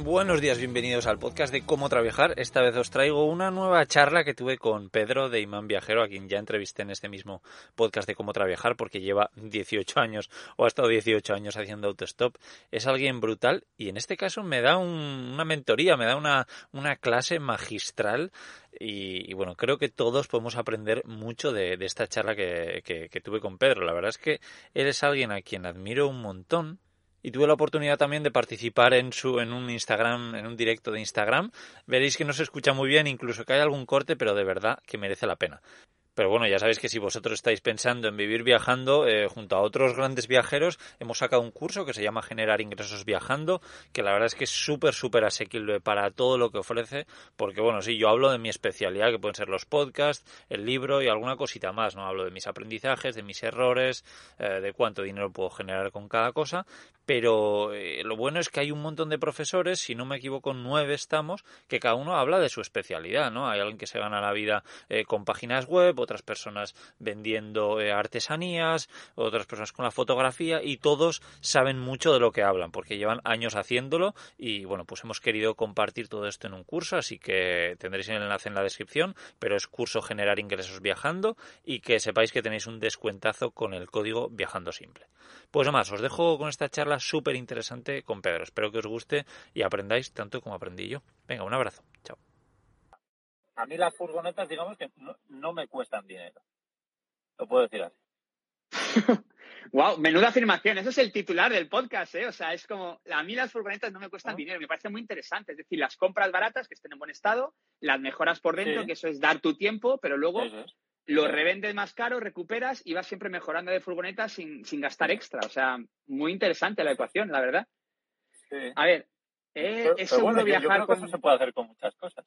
Buenos días, bienvenidos al podcast de Cómo Traviajar. Esta vez os traigo una nueva charla que tuve con Pedro de Imán Viajero, a quien ya entrevisté en este mismo podcast de Cómo Traviajar, porque lleva 18 años o ha estado 18 años haciendo autostop. Es alguien brutal y en este caso me da una mentoría, me da una, clase magistral y, bueno, creo que todos podemos aprender mucho de, esta charla que, que, tuve con Pedro. La verdad es que él es alguien a quien admiro un montón y tuve la oportunidad también de participar en su en un Instagram, en un directo de Instagram. Veréis que no se escucha muy bien, incluso que hay algún corte, pero de verdad que merece la pena. Pero bueno, ya sabéis que si vosotros estáis pensando en vivir viajando, eh, junto a otros grandes viajeros, hemos sacado un curso que se llama Generar Ingresos Viajando, que la verdad es que es súper, súper asequible para todo lo que ofrece, porque bueno, sí, yo hablo de mi especialidad, que pueden ser los podcasts, el libro y alguna cosita más, ¿no? Hablo de mis aprendizajes, de mis errores, eh, de cuánto dinero puedo generar con cada cosa, pero eh, lo bueno es que hay un montón de profesores, si no me equivoco, nueve estamos, que cada uno habla de su especialidad, ¿no? Hay alguien que se gana la vida con páginas web, otras personas vendiendo eh, artesanías, otras personas con la fotografía y todos saben mucho de lo que hablan porque llevan años haciéndolo y bueno, pues hemos querido compartir todo esto en un curso, así que tendréis el enlace en la descripción, pero es curso generar ingresos viajando y que sepáis que tenéis un descuentazo con el código viajando simple. Pues nada más, os dejo con esta charla súper interesante con Pedro. Espero que os guste y aprendáis tanto como aprendí yo. Venga, un abrazo. Chao a mí las furgonetas, digamos que no, me cuestan dinero. Lo puedo decir así. wow, menuda afirmación. Eso es el titular del podcast, ¿eh? O sea, es como, a mí las furgonetas no me cuestan dinero. Me parece muy interesante. Es decir, las compras baratas, que estén en buen estado, las mejoras por dentro, que eso es dar tu tiempo, pero luego lo revendes más caro, recuperas y vas siempre mejorando de furgoneta sin, gastar extra. O sea, muy interesante la ecuación, la verdad. A ver, eh, es seguro viajar con... eso se puede hacer con muchas cosas.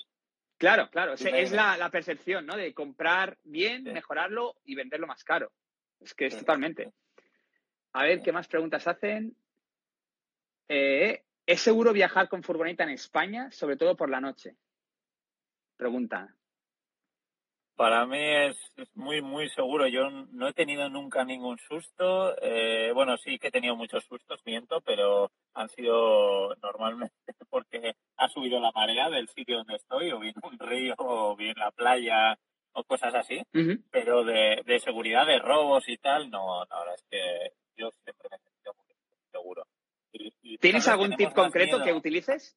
Claro, claro. Es la, percepción, ¿no? De comprar bien, mejorarlo y venderlo más caro. Es que es totalmente. A ver, ¿qué más preguntas hacen? Eh, ¿Es seguro viajar con furgoneta en España, sobre todo por la noche? Pregunta. Para mí es, muy, muy seguro. Yo no he tenido nunca ningún susto. Eh, bueno, sí que he tenido muchos sustos, miento, pero han sido normalmente porque ha subido la marea del sitio donde estoy, o bien un río, o bien la playa, o cosas así. Pero de, de, seguridad, de robos y tal, no, la verdad es que yo siempre me he sentido muy seguro. ¿Tienes algún tip concreto que utilices?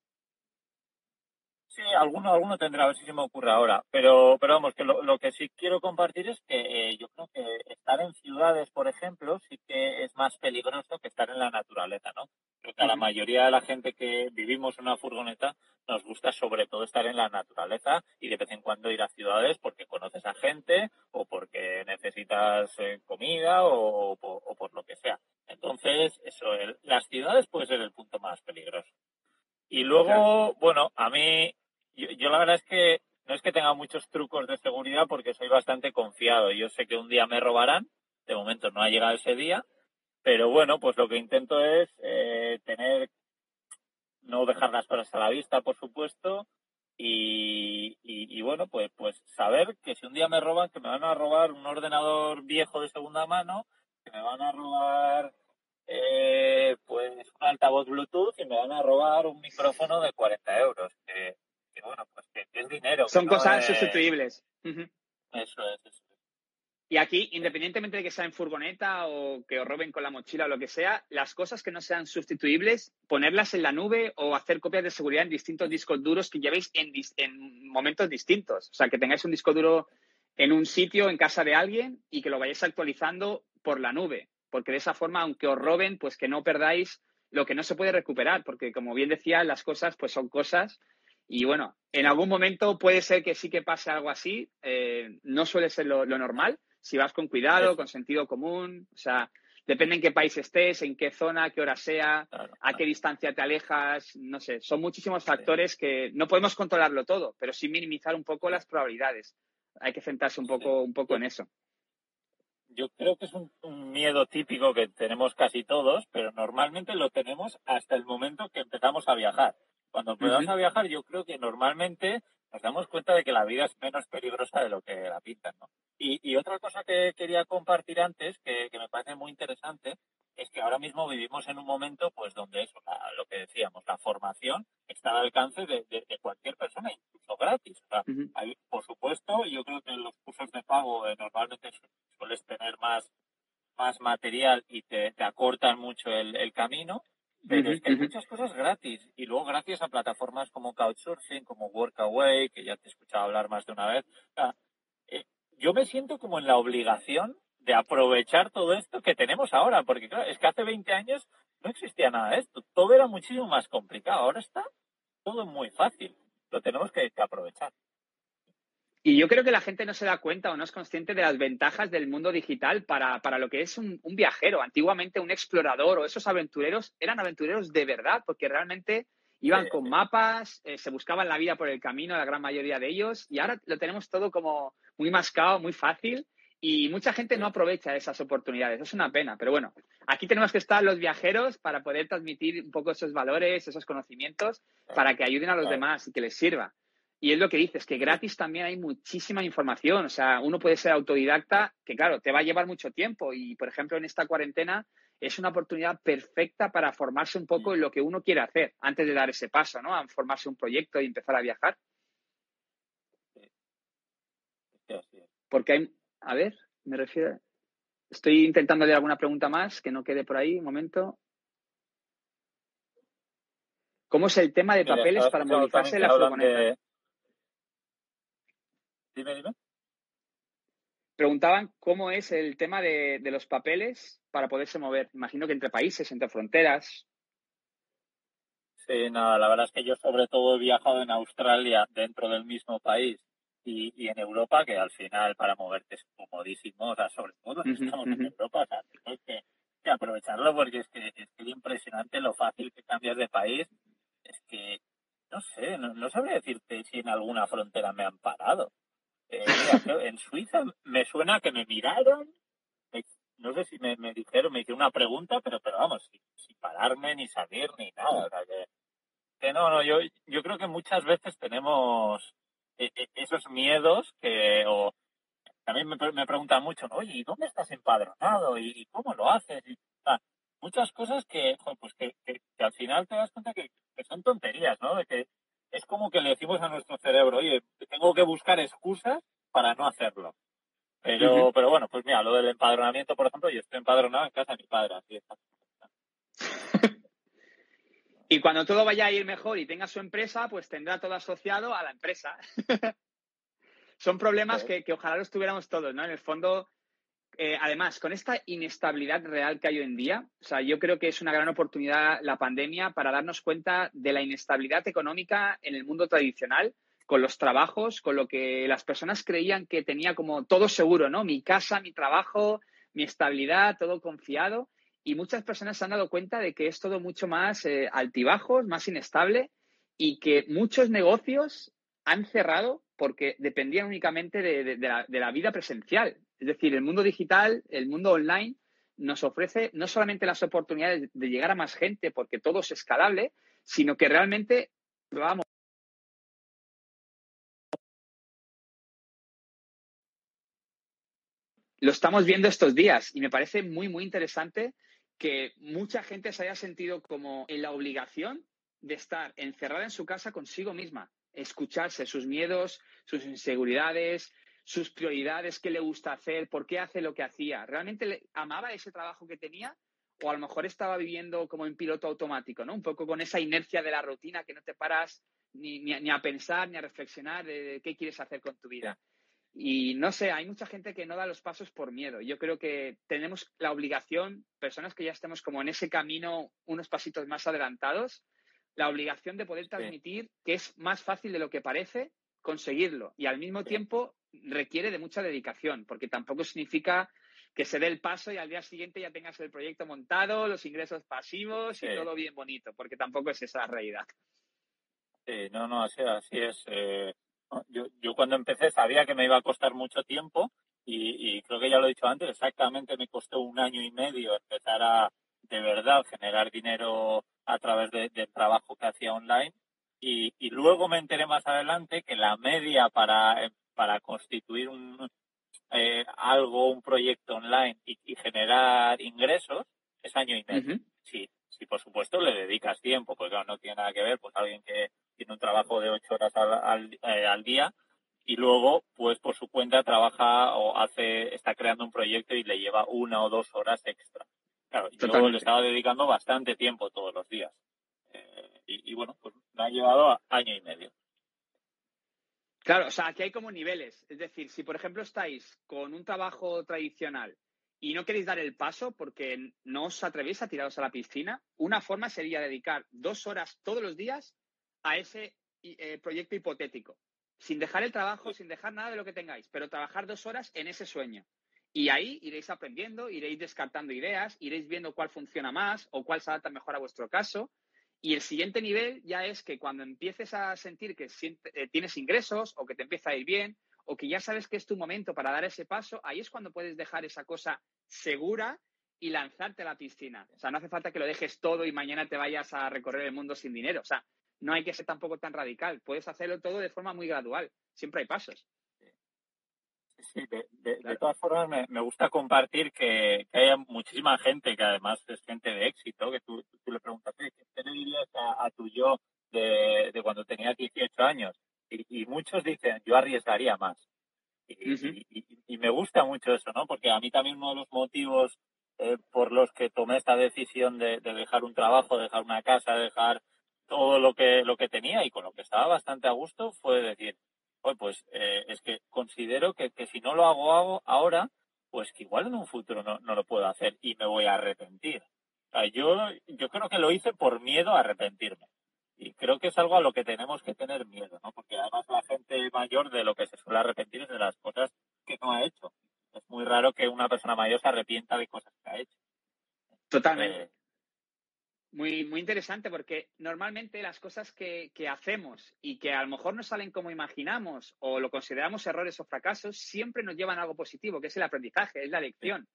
Sí, alguno, alguno tendrá, a ver si se me ocurre ahora. Pero, pero vamos, que lo, que sí quiero compartir es que eh, yo creo que estar en ciudades, por ejemplo, sí que es más peligroso que estar en la naturaleza, ¿no? Creo que a la mayoría de la gente que vivimos en una furgoneta nos gusta sobre todo estar en la naturaleza y de vez en cuando ir a ciudades porque conoces a gente o porque necesitas eh, comida o, o, por lo que sea. Entonces, eso, las ciudades puede ser el punto más peligroso. Y luego, bueno, a mí yo, la verdad es que no es que tenga muchos trucos de seguridad porque soy bastante confiado. Yo sé que un día me robarán, de momento no ha llegado ese día, pero bueno, pues lo que intento es eh, tener, no dejar las cosas a la vista, por supuesto, y, y, bueno, pues, pues saber que si un día me roban, que me van a robar un ordenador viejo de segunda mano, que me van a robar eh, pues un altavoz Bluetooth y me van a robar un micrófono de 40 euros. Que, bueno, pues que, es dinero. Son cosas sustituibles. Eso es, Y aquí, independientemente de que sea en furgoneta o que os roben con la mochila o lo que sea, las cosas que no sean sustituibles, ponerlas en la nube o hacer copias de seguridad en distintos discos duros que llevéis en, en momentos distintos. O sea, que tengáis un disco duro en un sitio, en casa de alguien, y que lo vayáis actualizando por la nube porque de esa forma, aunque os roben, pues que no perdáis lo que no se puede recuperar, porque como bien decía, las cosas pues son cosas y bueno, en algún momento puede ser que sí que pase algo así, eh, no suele ser lo, normal, si vas con cuidado, con sentido común, o sea, depende en qué país estés, en qué zona, qué hora sea, a qué distancia te alejas, no sé, son muchísimos factores que no podemos controlarlo todo, pero sí minimizar un poco las probabilidades. Hay que centrarse un poco, un poco en eso. Yo creo que es un, miedo típico que tenemos casi todos, pero normalmente lo tenemos hasta el momento que empezamos a viajar. Cuando empezamos a viajar, yo creo que normalmente nos damos cuenta de que la vida es menos peligrosa de lo que la pintan, ¿no? Y, otra cosa que quería compartir antes, que, me parece muy interesante, es que ahora mismo vivimos en un momento, pues, donde eso, lo que decíamos, la formación está al alcance de, cualquier persona, incluso gratis. por supuesto, yo creo que en los cursos de pago eh, normalmente sueles tener más, más material y te, acortan mucho el camino, pero es que hay muchas cosas gratis. Y luego, gracias a plataformas como Couchsurfing, como Workaway, que ya te he escuchado hablar más de una vez, eh, yo me siento como en la obligación de aprovechar todo esto que tenemos ahora. Porque, claro, es que hace 20 años no existía nada de esto. Todo era muchísimo más complicado. Ahora está todo muy fácil. Lo tenemos que aprovechar. Y yo creo que la gente no se da cuenta o no es consciente de las ventajas del mundo digital para, lo que es un, viajero. Antiguamente un explorador o esos aventureros eran aventureros de verdad, porque realmente iban con mapas, eh, se buscaban la vida por el camino, la gran mayoría de ellos, y ahora lo tenemos todo como muy mascado, muy fácil, y mucha gente no aprovecha esas oportunidades. Es una pena, pero bueno, aquí tenemos que estar los viajeros para poder transmitir un poco esos valores, esos conocimientos, para que ayuden a los demás y que les sirva. Y es lo que dices, que gratis también hay muchísima información. O sea, uno puede ser autodidacta, que claro, te va a llevar mucho tiempo. Y, por ejemplo, en esta cuarentena es una oportunidad perfecta para formarse un poco en lo que uno quiere hacer antes de dar ese paso, ¿no? A formarse un proyecto y empezar a viajar. Porque hay, a ver, me refiero, estoy intentando leer alguna pregunta más que no quede por ahí, un momento. ¿Cómo es el tema de papeles para movilizarse la furgoneta? Dime, dime. Preguntaban cómo es el tema de, los papeles para poderse mover. Imagino que entre países, entre fronteras. Sí, nada, la verdad es que yo sobre todo he viajado en Australia dentro del mismo país y, en Europa, que al final para moverte es comodísimo, o sea, sobre todo si estamos en Europa, o sea, hay que, aprovecharlo porque es que es impresionante lo fácil que cambias de país. Es que, no sé, no, no sabría decirte si en alguna frontera me han parado. Eh, en Suiza me suena que me miraron, no sé si me, dijeron, me hicieron una pregunta, pero, pero vamos, sin, pararme ni salir ni nada. que, no, no, yo, yo creo que muchas veces tenemos e, e, esos miedos que, o también me, me preguntan mucho, oye, ¿y dónde estás empadronado? ¿Y, cómo lo haces? muchas cosas que, pues que, que, al final te das cuenta que, que son tonterías, ¿no? De que es como que le decimos a nuestro cerebro, oye, tengo que buscar excusas para no hacerlo. Pero, pero bueno, pues mira, lo del empadronamiento, por ejemplo, yo estoy empadronado en casa de mi padre, así está. y cuando todo vaya a ir mejor y tenga su empresa, pues tendrá todo asociado a la empresa. Son problemas que, que, ojalá los tuviéramos todos, ¿no? En el fondo, eh, además, con esta inestabilidad real que hay hoy en día, o sea, yo creo que es una gran oportunidad la pandemia para darnos cuenta de la inestabilidad económica en el mundo tradicional, con los trabajos, con lo que las personas creían que tenía como todo seguro, ¿no? Mi casa, mi trabajo, mi estabilidad, todo confiado. Y muchas personas se han dado cuenta de que es todo mucho más eh, altibajos, más inestable y que muchos negocios han cerrado porque dependían únicamente de la vida presencial. Es decir, el mundo digital, el mundo online, nos ofrece no solamente las oportunidades de llegar a más gente porque todo es escalable, sino que realmente. Lo estamos viendo estos días y me parece muy, muy interesante que mucha gente se haya sentido como en la obligación de estar encerrada en su casa consigo misma, escucharse sus miedos, sus inseguridades, sus prioridades, qué le gusta hacer, por qué hace lo que hacía. ¿Realmente amaba ese trabajo que tenía? O a lo mejor estaba viviendo como en piloto automático, ¿no? Un poco con esa inercia de la rutina que no te paras ni, a pensar ni a reflexionar de, qué quieres hacer con tu vida. Y no sé, hay mucha gente que no da los pasos por miedo. Yo creo que tenemos la obligación, personas que ya estemos como en ese camino unos pasitos más adelantados, la obligación de poder transmitir que es más fácil de lo que parece conseguirlo y al mismo tiempo requiere de mucha dedicación, porque tampoco significa que se dé el paso y al día siguiente ya tengas el proyecto montado, los ingresos pasivos y todo bien bonito, porque tampoco es esa la realidad. Sí, no, no, así, así es. Eh, yo, yo cuando empecé sabía que me iba a costar mucho tiempo y, creo que ya lo he dicho antes, exactamente me costó un año y medio empezar a de verdad generar dinero a través del trabajo que hacía online y, y, luego me enteré más adelante que la media para, para constituir un, eh, algo, un proyecto online y, generar ingresos es año y medio. Sí, sí, por supuesto le dedicas tiempo, porque no tiene nada que ver, pues alguien que tiene un trabajo de ocho horas al, eh, al, día y luego, pues por su cuenta trabaja o hace, está creando un proyecto y le lleva una o dos horas extra. Claro, yo le estaba dedicando bastante tiempo todos los días. Eh, y, bueno, pues me ha llevado año y medio. Claro, o sea, aquí hay como niveles. Es decir, si por ejemplo estáis con un trabajo tradicional y no queréis dar el paso porque no os atrevéis a tiraros a la piscina, una forma sería dedicar dos horas todos los días a ese eh, proyecto hipotético, sin dejar el trabajo, sin dejar nada de lo que tengáis, pero trabajar dos horas en ese sueño. Y ahí iréis aprendiendo, iréis descartando ideas, iréis viendo cuál funciona más o cuál se adapta mejor a vuestro caso. Y el siguiente nivel ya es que cuando empieces a sentir que eh, tienes ingresos o que te empieza a ir bien o que ya sabes que es tu momento para dar ese paso, ahí es cuando puedes dejar esa cosa segura y lanzarte a la piscina. O sea, no hace falta que lo dejes todo y mañana te vayas a recorrer el mundo sin dinero. O sea, no hay que ser tampoco tan radical. Puedes hacerlo todo de forma muy gradual. Siempre hay pasos. Sí, de, todas formas me, gusta compartir que, que, haya muchísima gente que además es gente de éxito, que tú, le preguntas, ¿qué te dirías a, tu yo de, cuando tenía 18 años? Y, muchos dicen, yo arriesgaría más. Y, me gusta mucho eso, ¿no? Porque a mí también uno de los motivos eh, por los que tomé esta decisión de, de dejar un trabajo, dejar una casa, dejar todo lo que, lo que tenía y con lo que estaba bastante a gusto fue decir, pues eh, es que considero que, si no lo hago, hago ahora, pues que igual en un futuro no, no lo puedo hacer y me voy a arrepentir. yo, yo creo que lo hice por miedo a arrepentirme. Y creo que es algo a lo que tenemos que tener miedo, ¿no? Porque además la gente mayor de lo que se suele arrepentir es de las cosas que no ha hecho. Es muy raro que una persona mayor se arrepienta de cosas que ha hecho. Totalmente. Eh, muy, muy interesante porque normalmente las cosas que, hacemos y que a lo mejor no salen como imaginamos o lo consideramos errores o fracasos, siempre nos llevan a algo positivo, que es el aprendizaje, es la lección.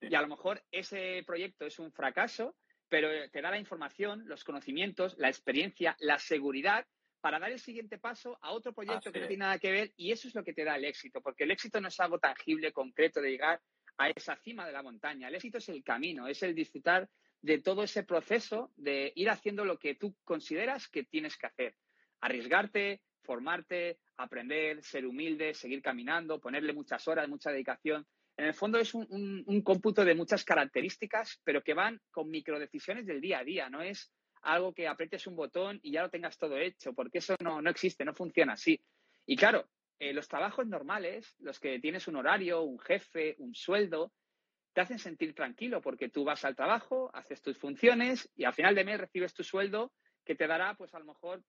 Y a lo mejor ese proyecto es un fracaso, pero te da la información, los conocimientos, la experiencia, la seguridad para dar el siguiente paso a otro proyecto que no tiene nada que ver y eso es lo que te da el éxito, porque el éxito no es algo tangible, concreto de llegar a esa cima de la montaña. El éxito es el camino, es el disfrutar de todo ese proceso de ir haciendo lo que tú consideras que tienes que hacer. Arriesgarte, formarte, aprender, ser humilde, seguir caminando, ponerle muchas horas, mucha dedicación. En el fondo es un, cómputo de muchas características, pero que van con microdecisiones del día a día. No es algo que aprietes un botón y ya lo tengas todo hecho, porque eso no, existe, no funciona así. Y claro, eh, los trabajos normales, los que tienes un horario, un jefe, un sueldo, te hacen sentir tranquilo porque tú vas al trabajo, haces tus funciones y al final de mes recibes tu sueldo que te dará, pues a lo mejor,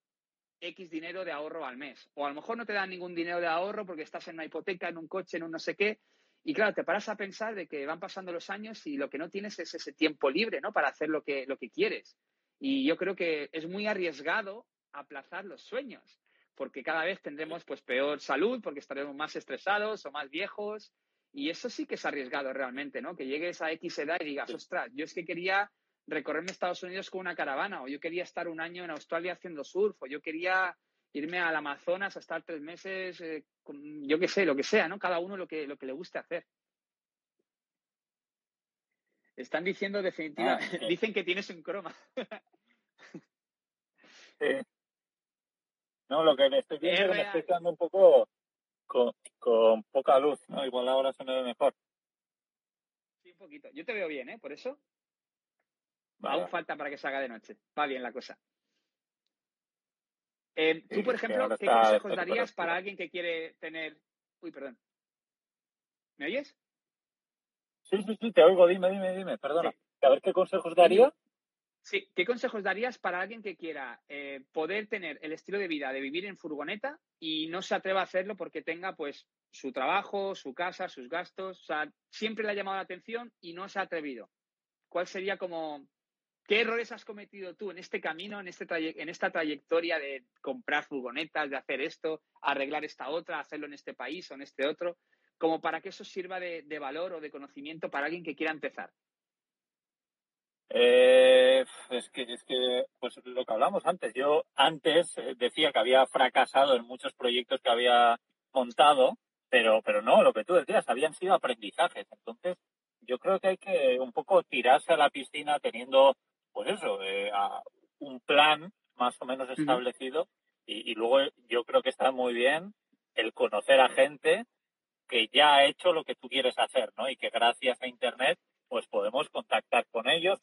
X dinero de ahorro al mes. O a lo mejor no te dan ningún dinero de ahorro porque estás en una hipoteca, en un coche, en un no sé qué. Y claro, te paras a pensar de que van pasando los años y lo que no tienes es ese tiempo libre, ¿no? Para hacer lo que, lo que quieres. Y yo creo que es muy arriesgado aplazar los sueños, porque cada vez tendremos pues peor salud, porque estaremos más estresados o más viejos y eso sí que es arriesgado realmente, ¿no? Que llegues a X edad y digas, ostras, yo es que quería recorrerme Estados Unidos con una caravana, o yo quería estar un año en Australia haciendo surf, o yo quería irme al Amazonas a estar tres meses, eh, yo qué sé, lo que sea, ¿no? Cada uno lo que, lo que le guste hacer. Están diciendo definitivamente, ah, dicen que tienes un croma. No, lo que le estoy viendo me estoy quedando un poco con, poca luz, ¿no? Igual ahora se me ve mejor. Sí, un poquito. Yo te veo bien, ¿eh? Por eso. Aún falta para que salga de noche. Va bien la cosa. Eh, tú, por ejemplo, ¿qué consejos darías para alguien que quiere tener... Uy, perdón. ¿Me oyes? Sí, sí, sí, te oigo, dime, dime, dime, perdona. A ver qué consejos daría. ¿Qué consejos darías para alguien que quiera eh, poder tener el estilo de vida de vivir en furgoneta y no se atreva a hacerlo porque tenga pues su trabajo, su casa, sus gastos? O sea, siempre le ha llamado la atención y no se ha atrevido. ¿Cuál sería como qué errores has cometido tú en este camino, en, este en esta trayectoria de comprar furgonetas, de hacer esto, arreglar esta otra, hacerlo en este país o en este otro, como para que eso sirva de valor o de conocimiento para alguien que quiera empezar? Eh, es que, es que, pues lo que hablamos antes. Yo antes eh, decía que había fracasado en muchos proyectos que había montado, pero, pero no, lo que tú decías, habían sido aprendizajes. Entonces, yo creo que hay que un poco tirarse a la piscina teniendo, pues eso, eh, un plan más o menos establecido. Y, y luego yo creo que está muy bien el conocer a gente que ya ha hecho lo que tú quieres hacer, ¿no? Y que gracias a Internet pues podemos contactar con ellos,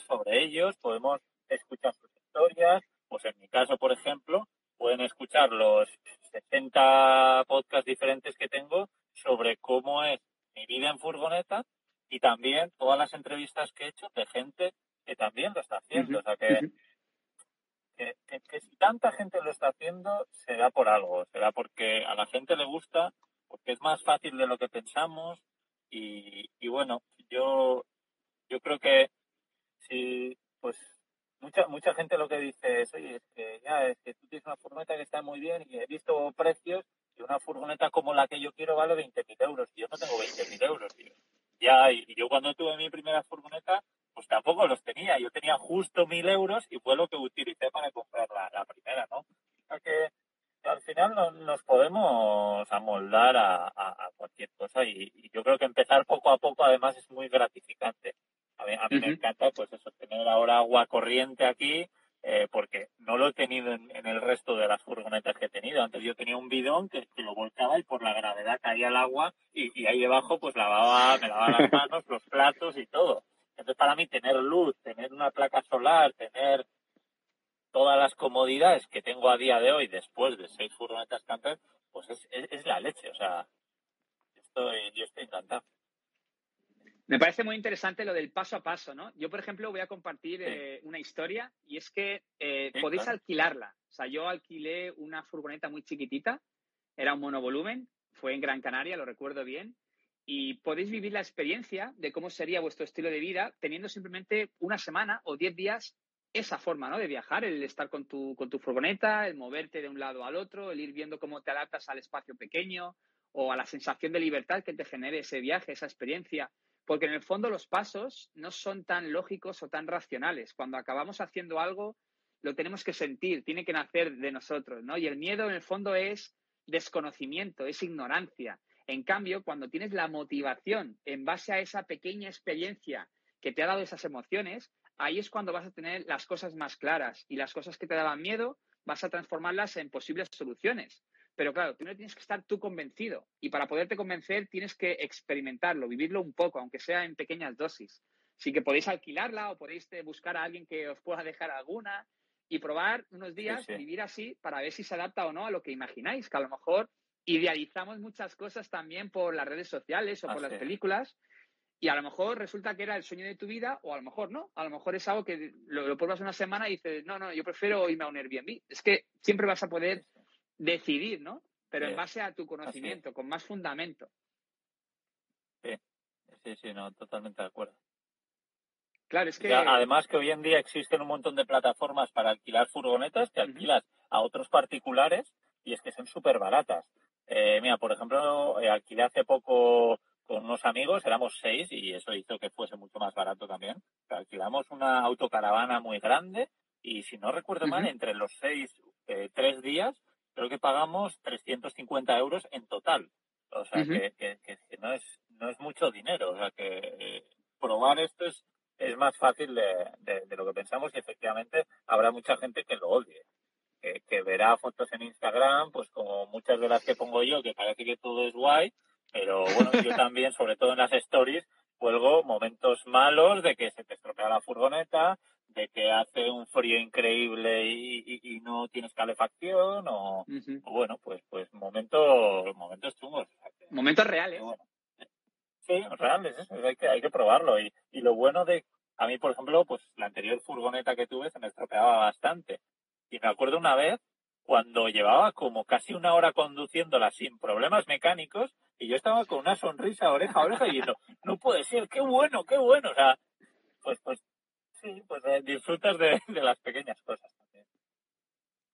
sobre ellos, podemos escuchar sus historias. Pues en mi caso, por ejemplo, pueden escuchar los 60 podcasts diferentes que tengo sobre cómo es mi vida en furgoneta y también todas las entrevistas que he hecho de gente que también lo está haciendo. O sea que, que, si tanta gente lo está haciendo, será por algo, será porque a la gente le gusta, porque es más fácil de lo que pensamos y, y bueno, yo, yo creo que si, pues, mucha, mucha gente lo que dice es, oye, es que ya, es que tú tienes una furgoneta que está muy bien y he visto precios y una furgoneta como la que yo quiero vale 20.000 euros y yo no tengo 20.000 euros, tío. Ya, y yo cuando tuve mi primera furgoneta, pues tampoco los tenía. Yo tenía justo 1.000 euros y fue lo que utilicé para comprar la, la primera, ¿no? O que al final nos podemos amoldar a, cualquier cosa y, yo creo que empezar poco a poco además es muy gratificante. A mí, me encanta pues eso, tener ahora agua corriente aquí eh, porque no lo he tenido en, el resto de las furgonetas que he tenido. Antes yo tenía un bidón que, lo volcaba y por la gravedad caía el agua y, ahí debajo pues lavaba, me lavaba las manos, los platos y todo. Entonces para mí tener luz, tener una placa solar, tener todas las comodidades que tengo a día de hoy después de seis furgonetas camper, pues es, es, la leche. O sea, estoy, yo estoy encantado. Me parece muy interesante lo del paso a paso, ¿no? Yo, por ejemplo, voy a compartir eh, una historia y es que eh, podéis alquilarla. O sea, yo alquilé una furgoneta muy chiquitita, era un monovolumen, fue en Gran Canaria, lo recuerdo bien, y podéis vivir la experiencia de cómo sería vuestro estilo de vida teniendo simplemente una semana o diez días esa forma ¿no? de viajar, el estar con tu, con tu furgoneta, el moverte de un lado al otro, el ir viendo cómo te adaptas al espacio pequeño o a la sensación de libertad que te genere ese viaje, esa experiencia. Porque en el fondo los pasos no son tan lógicos o tan racionales. Cuando acabamos haciendo algo, lo tenemos que sentir, tiene que nacer de nosotros, ¿no? Y el miedo en el fondo es desconocimiento, es ignorancia. En cambio, cuando tienes la motivación en base a esa pequeña experiencia que te ha dado esas emociones, ahí es cuando vas a tener las cosas más claras y las cosas que te daban miedo vas a transformarlas en posibles soluciones. Pero claro, tú no tienes que estar tú convencido y para poderte convencer tienes que experimentarlo, vivirlo un poco, aunque sea en pequeñas dosis. Así que podéis alquilarla o podéis eh, buscar a alguien que os pueda dejar alguna y probar unos días, vivir así para ver si se adapta o no a lo que imagináis, que a lo mejor idealizamos muchas cosas también por las redes sociales o por las películas y a lo mejor resulta que era el sueño de tu vida o a lo mejor no. A lo mejor es algo que lo, pruebas una semana y dices, no, no, yo prefiero irme a un Airbnb. Es que siempre vas a poder decidir, ¿no? Pero en base a tu conocimiento, con más fundamento. Sí, sí, sí, no, totalmente de acuerdo. Claro, es que... además que hoy en día existen un montón de plataformas para alquilar furgonetas que alquilas a otros particulares y es que son súper baratas. Eh, mira, por ejemplo, eh, alquilé hace poco con unos amigos, éramos seis y eso hizo que fuese mucho más barato también. Alquilamos una autocaravana muy grande y si no recuerdo mal, entre los seis, eh, tres días, creo que pagamos 350 euros en total. O sea, que, que, no, es, no es mucho dinero. O sea, que eh, probar esto es, es más fácil de, de, lo que pensamos y efectivamente habrá mucha gente que lo odie. Que, que verá fotos en Instagram, pues como muchas de las que pongo yo, que parece que todo es guay, pero bueno, yo también, sobre todo en las stories, cuelgo momentos malos de que se te estropea la furgoneta, de que hace un frío increíble y, no tienes calefacción, o, bueno, pues pues momentos, momentos chungos. Momentos reales. Sí, real, es hay que, hay que probarlo. Y, y lo bueno de, a mí, por ejemplo, pues la anterior furgoneta que tuve se me estropeaba bastante. Y me acuerdo una vez cuando llevaba como casi una hora conduciéndola sin problemas mecánicos y yo estaba con una sonrisa oreja a oreja y no, no puede ser, qué bueno, qué bueno. O sea, pues, pues sí, pues eh, disfrutas de, las pequeñas cosas también.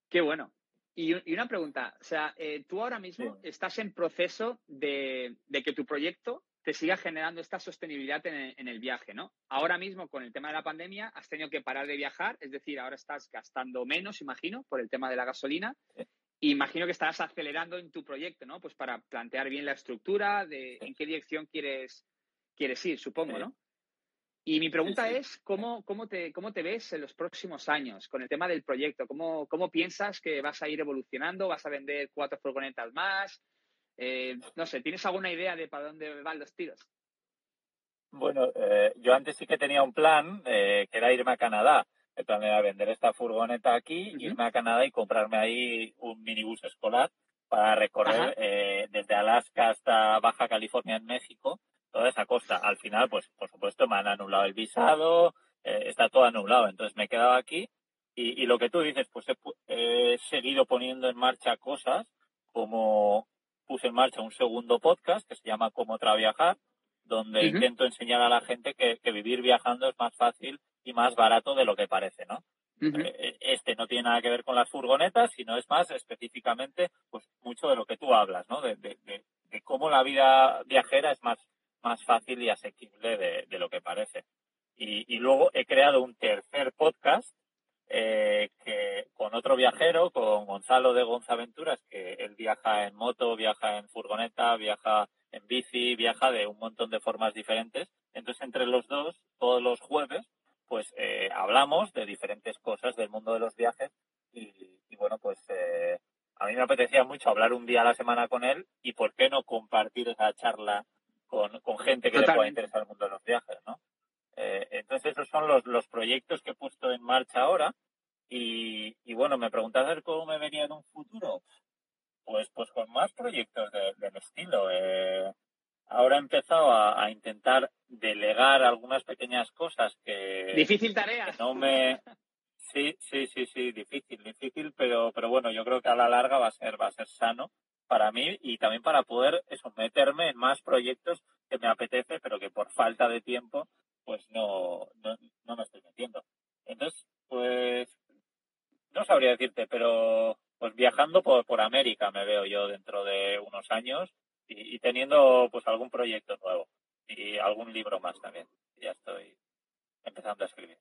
Qué bueno. Y, una pregunta, o sea, eh, tú ahora mismo estás en proceso de, de, que tu proyecto te siga generando esta sostenibilidad en el, viaje, ¿no? Ahora mismo, con el tema de la pandemia, has tenido que parar de viajar, es decir, ahora estás gastando menos, imagino, por el tema de la gasolina. Imagino que estarás acelerando en tu proyecto, ¿no? Pues para plantear bien la estructura, de en qué dirección quieres, quieres ir, supongo, ¿no? Y mi pregunta es, ¿cómo, cómo, te, ¿cómo te ves en los próximos años con el tema del proyecto? ¿Cómo, ¿Cómo piensas que vas a ir evolucionando? ¿Vas a vender cuatro furgonetas más? Eh, no sé, ¿tienes alguna idea de para dónde van los tiros? Bueno, eh, yo antes sí que tenía un plan, eh, que era irme a Canadá. El plan era vender esta furgoneta aquí, irme a Canadá y comprarme ahí un minibús escolar para recorrer desde Alaska hasta Baja California en México, toda esa costa. Al final, pues por supuesto me han anulado el visado, está todo anulado. Entonces me he quedado aquí y, lo que tú dices, pues he seguido poniendo en marcha cosas como puse en marcha un segundo podcast que se llama Cómo Traviajar, donde intento enseñar a la gente que, vivir viajando es más fácil y más barato de lo que parece, ¿no? Eh, este no tiene nada que ver con las furgonetas, sino es más específicamente, pues mucho de lo que tú hablas, ¿no? De, cómo la vida viajera es más, más fácil y asequible de, lo que parece. y, luego he creado un tercer podcast eh, que con otro viajero, con Gonzalo de Gonzaventuras, que él viaja en moto, viaja en furgoneta, viaja en bici, viaja de un montón de formas diferentes. Entonces, entre los dos, todos los jueves, pues eh, hablamos de diferentes cosas del mundo de los viajes y, bueno, pues eh, a mí me apetecía mucho hablar un día a la semana con él y por qué no compartir esa charla con, con gente que le pueda interesar el mundo de los viajes, ¿no? Eh, entonces esos son los, los proyectos que he puesto en marcha ahora y, y bueno, me preguntas cómo me venía en un futuro. Pues, pues con más proyectos de, del estilo. Eh, ahora he empezado a, intentar delegar algunas pequeñas cosas que... Difícil tarea. no me... Sí, sí, sí, sí, difícil, difícil, pero, pero bueno, yo creo que a la larga va a ser, va a ser sano para mí y también para poder eso, meterme en más proyectos que me apetece, pero que por falta de tiempo pues no, no, me estoy metiendo. Entonces, pues no sabría decirte, pero pues viajando por, por América me veo yo dentro de unos años y, teniendo pues algún proyecto nuevo y algún libro más también. Ya estoy empezando a escribir.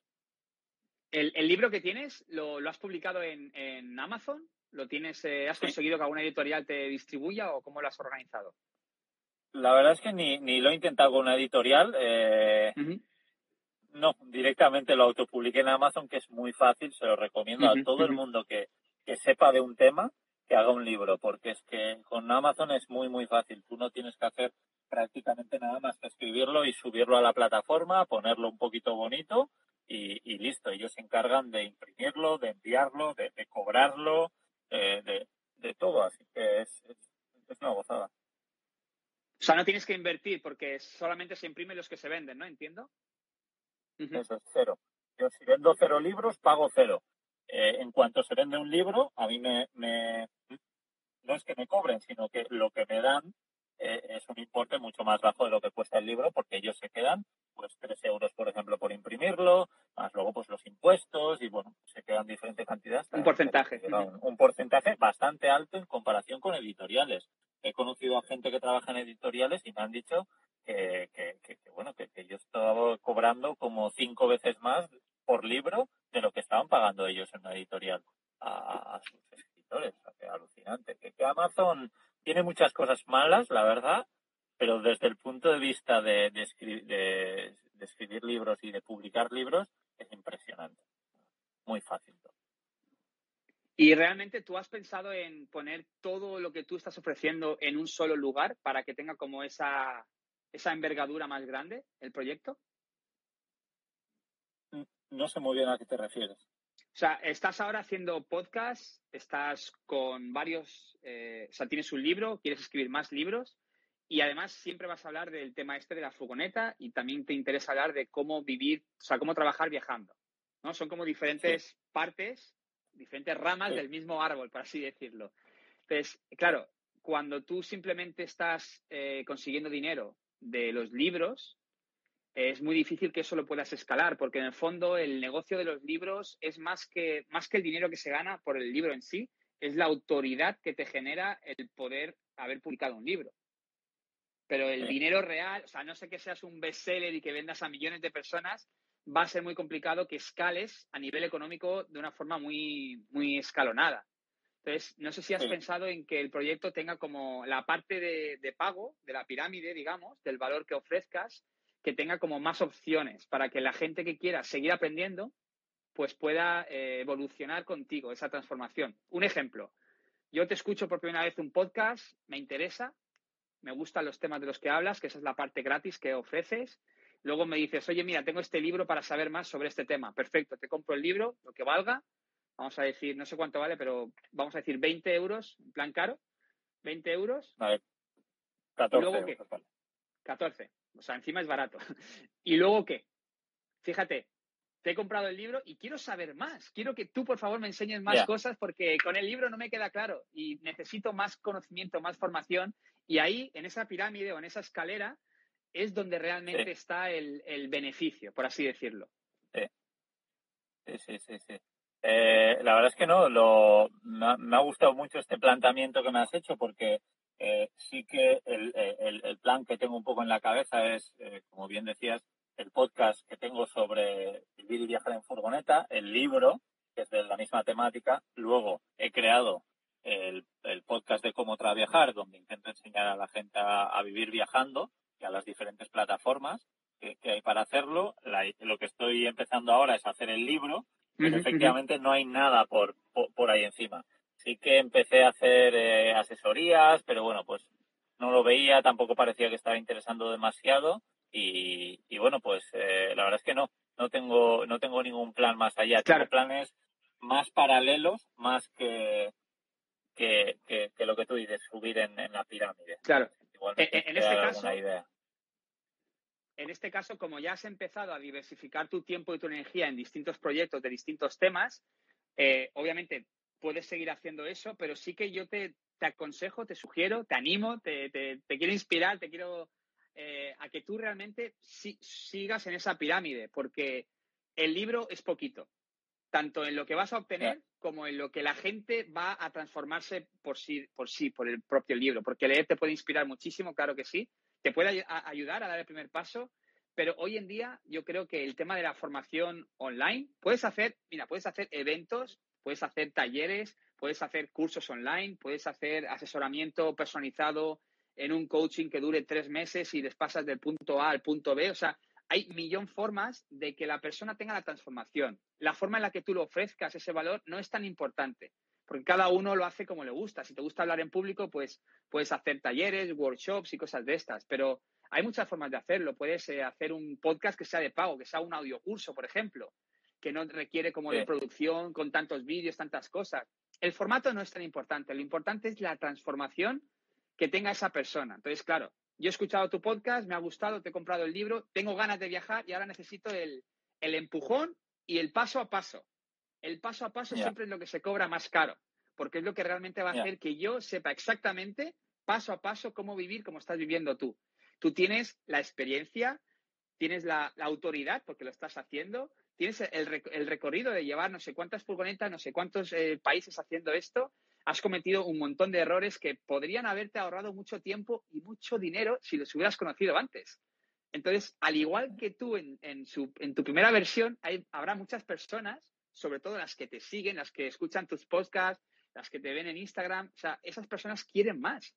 ¿El, el libro que tienes lo, lo has publicado en, en, Amazon? ¿Lo tienes, eh, has conseguido que alguna editorial te distribuya o cómo lo has organizado? La verdad es que ni, ni lo he intentado con una editorial. Eh, no, directamente lo autopubliqué en Amazon, que es muy fácil, se lo recomiendo a todo el mundo que, que sepa de un tema, que haga un libro, porque es que con Amazon es muy, muy fácil. Tú no tienes que hacer prácticamente nada más que escribirlo y subirlo a la plataforma, ponerlo un poquito bonito y, y listo. Ellos se encargan de imprimirlo, de enviarlo, de, cobrarlo, de, de, todo. Así que es, es, es, una gozada. O sea, no tienes que invertir porque solamente se imprimen los que se venden, ¿no? Entiendo. Eso es cero. Yo si vendo cero libros, pago cero. Eh, en cuanto se vende un libro, a mí me, no es que me cobren, sino que lo que me dan eh, es un importe mucho más bajo de lo que cuesta el libro, porque ellos se quedan pues tres euros, por ejemplo, por imprimirlo, más luego pues los impuestos y bueno, se quedan diferentes cantidades. Un porcentaje. un porcentaje bastante alto en comparación con editoriales. He conocido a gente que trabaja en editoriales y me han dicho que, que, bueno, que, yo estaba cobrando como cinco veces más por libro de lo que estaban pagando ellos en la editorial a, sus escritores. alucinante. Que, Amazon tiene muchas cosas malas, la verdad, pero desde el punto de vista de, de, escribir libros y de publicar libros es impresionante. Muy fácil. ¿Y realmente tú has pensado en poner todo lo que tú estás ofreciendo en un solo lugar para que tenga como esa esa envergadura más grande, el proyecto? No sé muy bien a qué te refieres. O sea, estás ahora haciendo podcast, estás con varios, eh, o sea, tienes un libro, quieres escribir más libros Y además siempre vas a hablar del tema este de la furgoneta y también te interesa hablar de cómo vivir, o sea, cómo trabajar viajando. ¿no? Son como diferentes partes, diferentes ramas del mismo árbol, por así decirlo. Entonces, claro, cuando tú simplemente estás eh, consiguiendo dinero de los libros, es muy difícil que eso lo puedas escalar, porque en el fondo el negocio de los libros es más que, más que el dinero que se gana por el libro en sí, es la autoridad que te genera el poder haber publicado un libro. Pero el dinero real, o sea, no sé que seas un bestseller y que vendas a millones de personas, va a ser muy complicado que escales a nivel económico de una forma muy, muy escalonada. Entonces, no sé si has pensado en que el proyecto tenga como la parte de, pago, de la pirámide, digamos, del valor que ofrezcas, que tenga como más opciones para que la gente que quiera seguir aprendiendo, pues pueda eh, evolucionar contigo esa transformación. Un ejemplo, yo te escucho por primera vez un podcast, me interesa, me gustan los temas de los que hablas, que esa es la parte gratis que ofreces. Luego me dices, oye, mira, tengo este libro para saber más sobre este tema. Perfecto, te compro el libro, lo que valga, vamos a decir, no sé cuánto vale, pero vamos a decir 20 euros, en plan caro, 20 euros. Vale. 14 ¿Y luego qué? 14. O sea, encima es barato. ¿Y luego qué? Fíjate, te he comprado el libro y quiero saber más. Quiero que tú, por favor, me enseñes más cosas porque con el libro no me queda claro y necesito más conocimiento, más formación. Y ahí, en esa pirámide o en esa escalera, es donde realmente está el, beneficio, por así decirlo. Sí, sí, sí, sí. Eh, la verdad es que no, lo, me, ha, gustado mucho este planteamiento que me has hecho porque eh, sí que el, plan que tengo un poco en la cabeza es, eh, como bien decías, el podcast que tengo sobre vivir y viajar en furgoneta, el libro, que es de la misma temática. Luego he creado el, podcast de cómo trabajar, donde intento enseñar a la gente a, vivir viajando y a las diferentes plataformas que, hay para hacerlo. lo que estoy empezando ahora es hacer el libro, pero efectivamente no hay nada por, por, ahí encima. Sí que empecé a hacer eh, asesorías, pero bueno, pues no lo veía, tampoco parecía que estaba interesando demasiado y, bueno, pues eh, la verdad es que no, no tengo, no tengo ningún plan más allá. Tengo planes más paralelos, más que, que, que, lo que tú dices, subir en, la pirámide. Claro. en, este caso, idea en este caso, como ya has empezado a diversificar tu tiempo y tu energía en distintos proyectos de distintos temas, eh, obviamente puedes seguir haciendo eso, pero sí que yo te, aconsejo, te sugiero, te animo, te, quiero inspirar, te quiero eh, a que tú realmente sigas en esa pirámide, porque el libro es poquito, tanto en lo que vas a obtener como en lo que la gente va a transformarse por sí, por sí, por el propio libro, porque leer te puede inspirar muchísimo, claro que sí, te puede ayudar a dar el primer paso, pero hoy en día yo creo que el tema de la formación online, puedes hacer, mira, puedes hacer eventos, puedes hacer talleres, puedes hacer cursos online, puedes hacer asesoramiento personalizado en un coaching que dure tres meses y les pasas del punto A al punto B. O sea, hay millón formas de que la persona tenga la transformación. La forma en la que tú lo ofrezcas, ese valor, no es tan importante porque cada uno lo hace como le gusta. Si te gusta hablar en público, pues puedes hacer talleres, workshops y cosas de estas, pero hay muchas formas de hacerlo. Puedes eh, hacer un podcast que sea de pago, que sea un audiocurso, por ejemplo, que no requiere como de producción con tantos vídeos, tantas cosas. El formato no es tan importante, lo importante es la transformación que tenga esa persona. Entonces, claro, yo he escuchado tu podcast, me ha gustado, te he comprado el libro, tengo ganas de viajar y ahora necesito el, empujón y el paso a paso el paso a paso siempre es lo que se cobra más caro, porque es lo que realmente va a hacer que yo sepa exactamente paso a paso cómo vivir como estás viviendo tú. Tú tienes la experiencia, tienes la, autoridad porque lo estás haciendo, tienes el, recorrido de llevar no sé cuántas furgonetas, no sé cuántos eh, países haciendo esto, has cometido un montón de errores que podrían haberte ahorrado mucho tiempo y mucho dinero si los hubieras conocido antes. Entonces, al igual que tú en, tu primera versión, habrá muchas personas sobre todo las que te siguen, las que escuchan tus podcasts, las que te ven en Instagram, o sea, esas personas quieren más.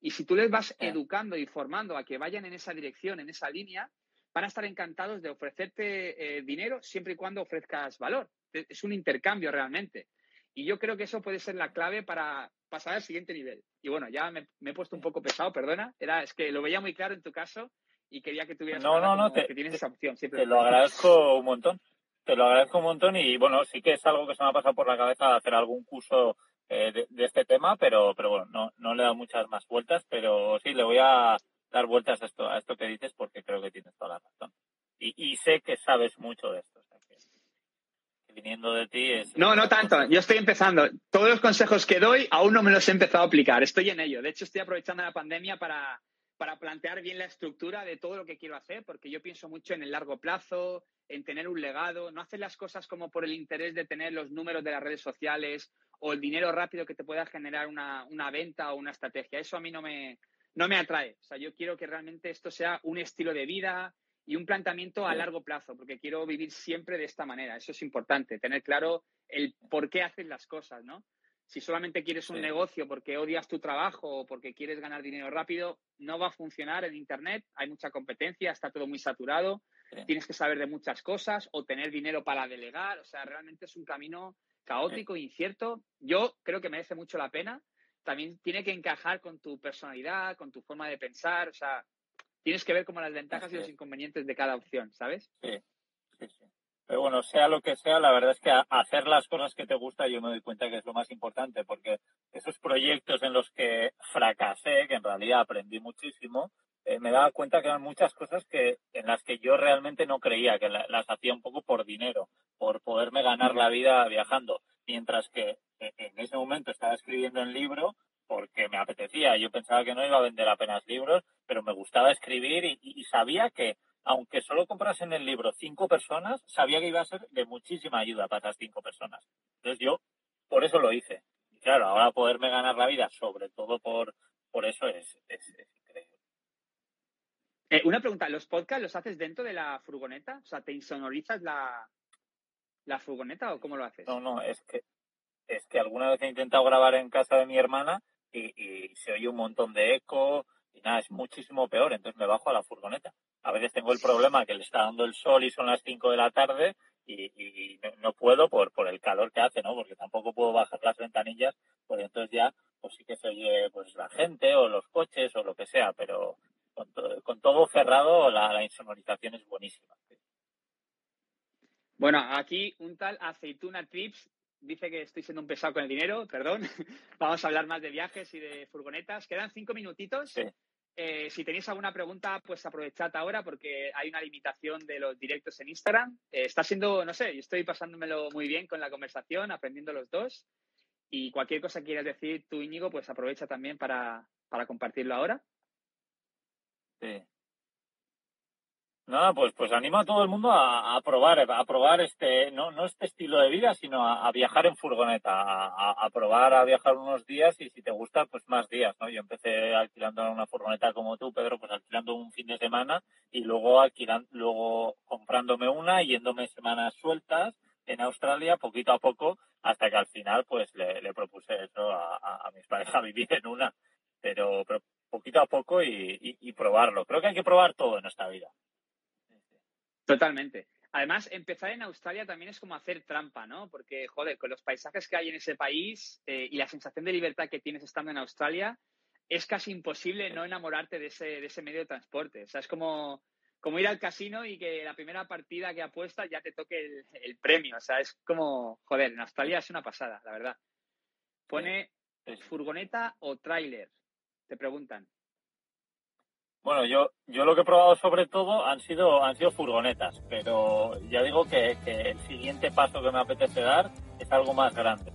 Y si tú les vas educando y formando a que vayan en esa dirección, en esa línea, van a estar encantados de ofrecerte eh, dinero siempre y cuando ofrezcas valor. Es un intercambio realmente. Y yo creo que eso puede ser la clave para pasar al siguiente nivel. Y bueno, ya me, he puesto un poco pesado, perdona. Era, es que lo veía muy claro en tu caso y quería que tuvieras no, no, no, que tienes esa opción. Siempre te lo agradezco un montón te lo agradezco un montón y bueno, sí que es algo que se me ha pasado por la cabeza hacer algún curso eh, de, este tema, pero, pero bueno, no, no le he dado muchas más vueltas, pero sí, le voy a, dar vueltas a esto, a esto que dices porque creo que tienes toda la razón. Y, sé que sabes mucho de esto. viniendo de ti. No, no tanto. Yo estoy empezando. Todos los consejos que doy aún no me los he empezado a aplicar. Estoy en ello. De hecho, estoy aprovechando la pandemia para, para plantear bien la estructura de todo lo que quiero hacer, porque yo pienso mucho en el largo plazo, en tener un legado, no hacer las cosas como por el interés de tener los números de las redes sociales o el dinero rápido que te pueda generar una, venta o una estrategia. Eso a mí no me, no me atrae. O sea, yo quiero que realmente esto sea un estilo de vida y un planteamiento a largo plazo, porque quiero vivir siempre de esta manera. Eso es importante, tener claro el por qué haces las cosas, ¿no? Si solamente quieres un negocio porque odias tu trabajo o porque quieres ganar dinero rápido, no va a funcionar en Internet. Hay mucha competencia, está todo muy saturado. Tienes que saber de muchas cosas o tener dinero para delegar. O sea, realmente es un camino caótico, e incierto. Yo creo que merece mucho la pena. También tiene que encajar con tu personalidad, con tu forma de pensar. O sea, tienes que ver como las ventajas y los inconvenientes de cada opción, ¿sabes? Sí, sí, sí. Pero bueno, sea lo que sea, la verdad es que hacer las cosas que te gusta yo me doy cuenta que es lo más importante, porque esos proyectos en los que fracasé, que en realidad aprendí muchísimo, eh, me daba cuenta que eran muchas cosas que en las que yo realmente no creía, que las hacía un poco por dinero, por poderme ganar la vida viajando, mientras que eh, en ese momento estaba escribiendo el libro porque me apetecía. Yo pensaba que no iba a vender apenas libros, pero me gustaba escribir y sabía que aunque solo comprasen el libro cinco personas, sabía que iba a ser de muchísima ayuda para esas cinco personas. Entonces yo por eso lo hice. Y claro, ahora poderme ganar la vida, sobre todo por, por eso, es, increíble. Eh, una pregunta, ¿los podcasts los haces dentro de la furgoneta? O sea, ¿te insonorizas la, la furgoneta o cómo lo haces? No, no, es que, es que alguna vez he intentado grabar en casa de mi hermana y, y se oye un montón de eco y nada, es muchísimo peor, entonces me bajo a la furgoneta a veces tengo el problema que le está dando el sol y son las 5 de la tarde y, no, puedo por, por el calor que hace, ¿no? Porque tampoco puedo bajar las ventanillas, pues entonces ya pues sí que se oye pues la gente o los coches o lo que sea, pero con, todo cerrado la, insonorización es buenísima. Bueno, aquí un tal Aceituna Trips dice que estoy siendo un pesado con el dinero, perdón. Vamos a hablar más de viajes y de furgonetas. Quedan cinco minutitos. Sí. Eh, si tenéis alguna pregunta, pues aprovechad ahora porque hay una limitación de los directos en Instagram. Eh, está siendo, no sé, yo estoy pasándomelo muy bien con la conversación, aprendiendo los dos. Y cualquier cosa que quieras decir tú, Íñigo, pues aprovecha también para, para compartirlo ahora. Sí. No, pues, pues animo a todo el mundo a, probar, a probar este, no, no este estilo de vida, sino a, viajar en furgoneta, a, probar a viajar unos días y si te gusta, pues más días, ¿no? Yo empecé alquilando una furgoneta como tú, Pedro, pues alquilando un fin de semana y luego alquilando, luego comprándome una y yéndome semanas sueltas en Australia, poquito a poco, hasta que al final, pues le, propuse eso a, mis parejas, vivir en una, pero, pero poquito a poco y probarlo. Creo que hay que probar todo en esta vida. Totalmente. Además, empezar en Australia también es como hacer trampa, ¿no? Porque, joder, con los paisajes que hay en ese país eh, y la sensación de libertad que tienes estando en Australia, es casi imposible no enamorarte de ese, de ese medio de transporte. O sea, es como, como ir al casino y que la primera partida que apuestas ya te toque el, premio. O sea, es como, joder, en Australia es una pasada, la verdad. Pone furgoneta o tráiler, te preguntan. Bueno, yo, yo lo que he probado sobre todo han sido, han sido furgonetas, pero ya digo que, el siguiente paso que me apetece dar es algo más grande.